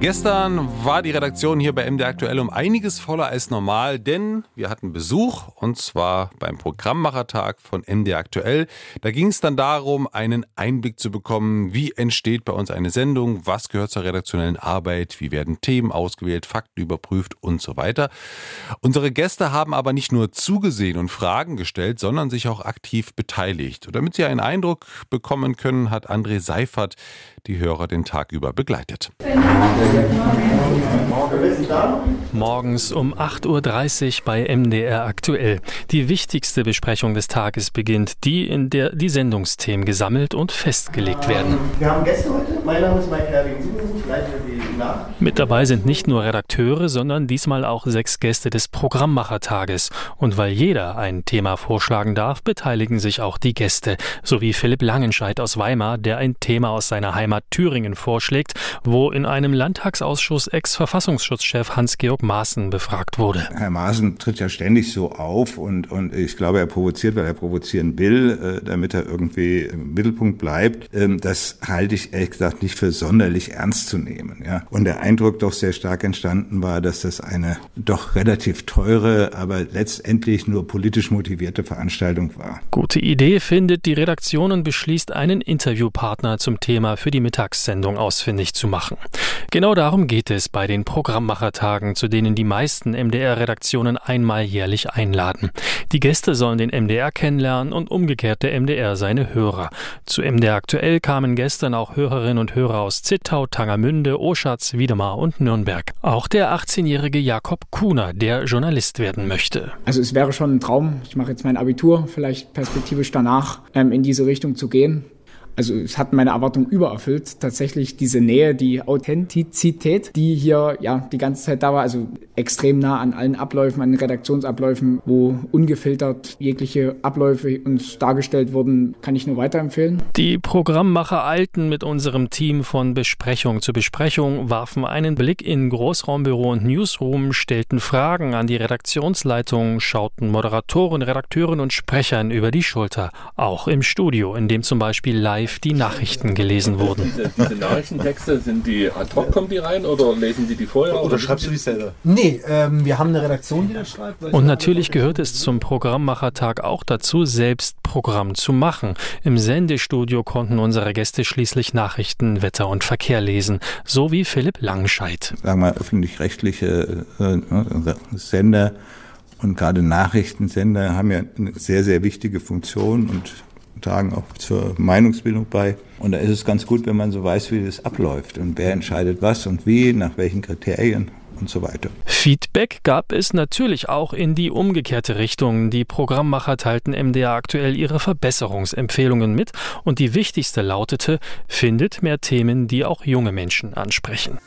Gestern war die Redaktion hier bei MD Aktuell um einiges voller als normal, denn wir hatten Besuch und zwar beim Programmmachertag von MD Aktuell. Da ging es dann darum, einen Einblick zu bekommen, wie entsteht bei uns eine Sendung, was gehört zur redaktionellen Arbeit, wie werden Themen ausgewählt, Fakten überprüft und so weiter. Unsere Gäste haben aber nicht nur zugesehen und Fragen gestellt, sondern sich auch aktiv beteiligt. Und damit Sie einen Eindruck bekommen können, hat André Seifert die Hörer den Tag über begleitet. Morgens um 8.30 Uhr bei MDR aktuell. Die wichtigste Besprechung des Tages beginnt, die, in der die Sendungsthemen gesammelt und festgelegt werden. Wir haben Gäste heute. Mein Name ist Mike Herwing. Ich leite die Nachrichten. Mit dabei sind nicht nur Redakteure, sondern diesmal auch sechs Gäste des Programmmachertages. Und weil jeder ein Thema vorschlagen darf, beteiligen sich auch die Gäste, sowie Philipp Langenscheidt aus Weimar, der ein Thema aus seiner Heimat Thüringen vorschlägt, wo in einem Landtagsausschuss Ex-Verfassungsschutzchef Hans-Georg Maaßen befragt wurde. Herr Maaßen tritt ja ständig so auf und, und ich glaube, er provoziert, weil er provozieren will, äh, damit er irgendwie im Mittelpunkt bleibt. Ähm, das halte ich ehrlich gesagt nicht für sonderlich ernst zu nehmen. Ja. Und der Eindruck doch sehr stark entstanden war, dass das eine doch relativ teure, aber letztendlich nur politisch motivierte Veranstaltung war. Gute Idee findet die Redaktion und beschließt, einen Interviewpartner zum Thema für die Mittagssendung ausfindig zu machen. Genau darum geht es bei den Programmmachertagen, zu denen die meisten MDR-Redaktionen einmal jährlich einladen. Die Gäste sollen den MDR kennenlernen und umgekehrt der MDR seine Hörer. Zu MDR aktuell kamen gestern auch Hörerinnen und Hörer aus Zittau, Tangermünde, Oschatz, Wiedemar und Nürnberg. Auch der 18-jährige Jakob Kuhner, der Journalist werden möchte. Also es wäre schon ein Traum. Ich mache jetzt mein Abitur, vielleicht perspektivisch danach ähm, in diese Richtung zu gehen also es hat meine Erwartung übererfüllt. Tatsächlich diese Nähe, die Authentizität, die hier ja die ganze Zeit da war, also extrem nah an allen Abläufen, an den Redaktionsabläufen, wo ungefiltert jegliche Abläufe uns dargestellt wurden, kann ich nur weiterempfehlen. Die Programmmacher eilten mit unserem Team von Besprechung zu Besprechung, warfen einen Blick in Großraumbüro und Newsroom, stellten Fragen an die Redaktionsleitung, schauten Moderatoren, Redakteuren und Sprechern über die Schulter. Auch im Studio, in dem zum Beispiel live live die Nachrichten gelesen wurden. Diese, diese Nachrichtentexte, sind die ad hoc, kommen die rein oder lesen die die vorher? Oder, oder schreibst du die selber? Nee, ähm, wir haben eine Redaktion, die das schreibt. Und natürlich gehört es zum Programmmachertag auch dazu, selbst Programm zu machen. Im Sendestudio konnten unsere Gäste schließlich Nachrichten, Wetter und Verkehr lesen, so wie Philipp Langscheid. Sagen wir öffentlich-rechtliche äh, Sender und gerade Nachrichtensender haben ja eine sehr, sehr wichtige Funktion und tragen auch zur Meinungsbildung bei. Und da ist es ganz gut, wenn man so weiß, wie das abläuft und wer entscheidet was und wie, nach welchen Kriterien und so weiter. Feedback gab es natürlich auch in die umgekehrte Richtung. Die Programmmacher teilten MDR aktuell ihre Verbesserungsempfehlungen mit und die wichtigste lautete, findet mehr Themen, die auch junge Menschen ansprechen.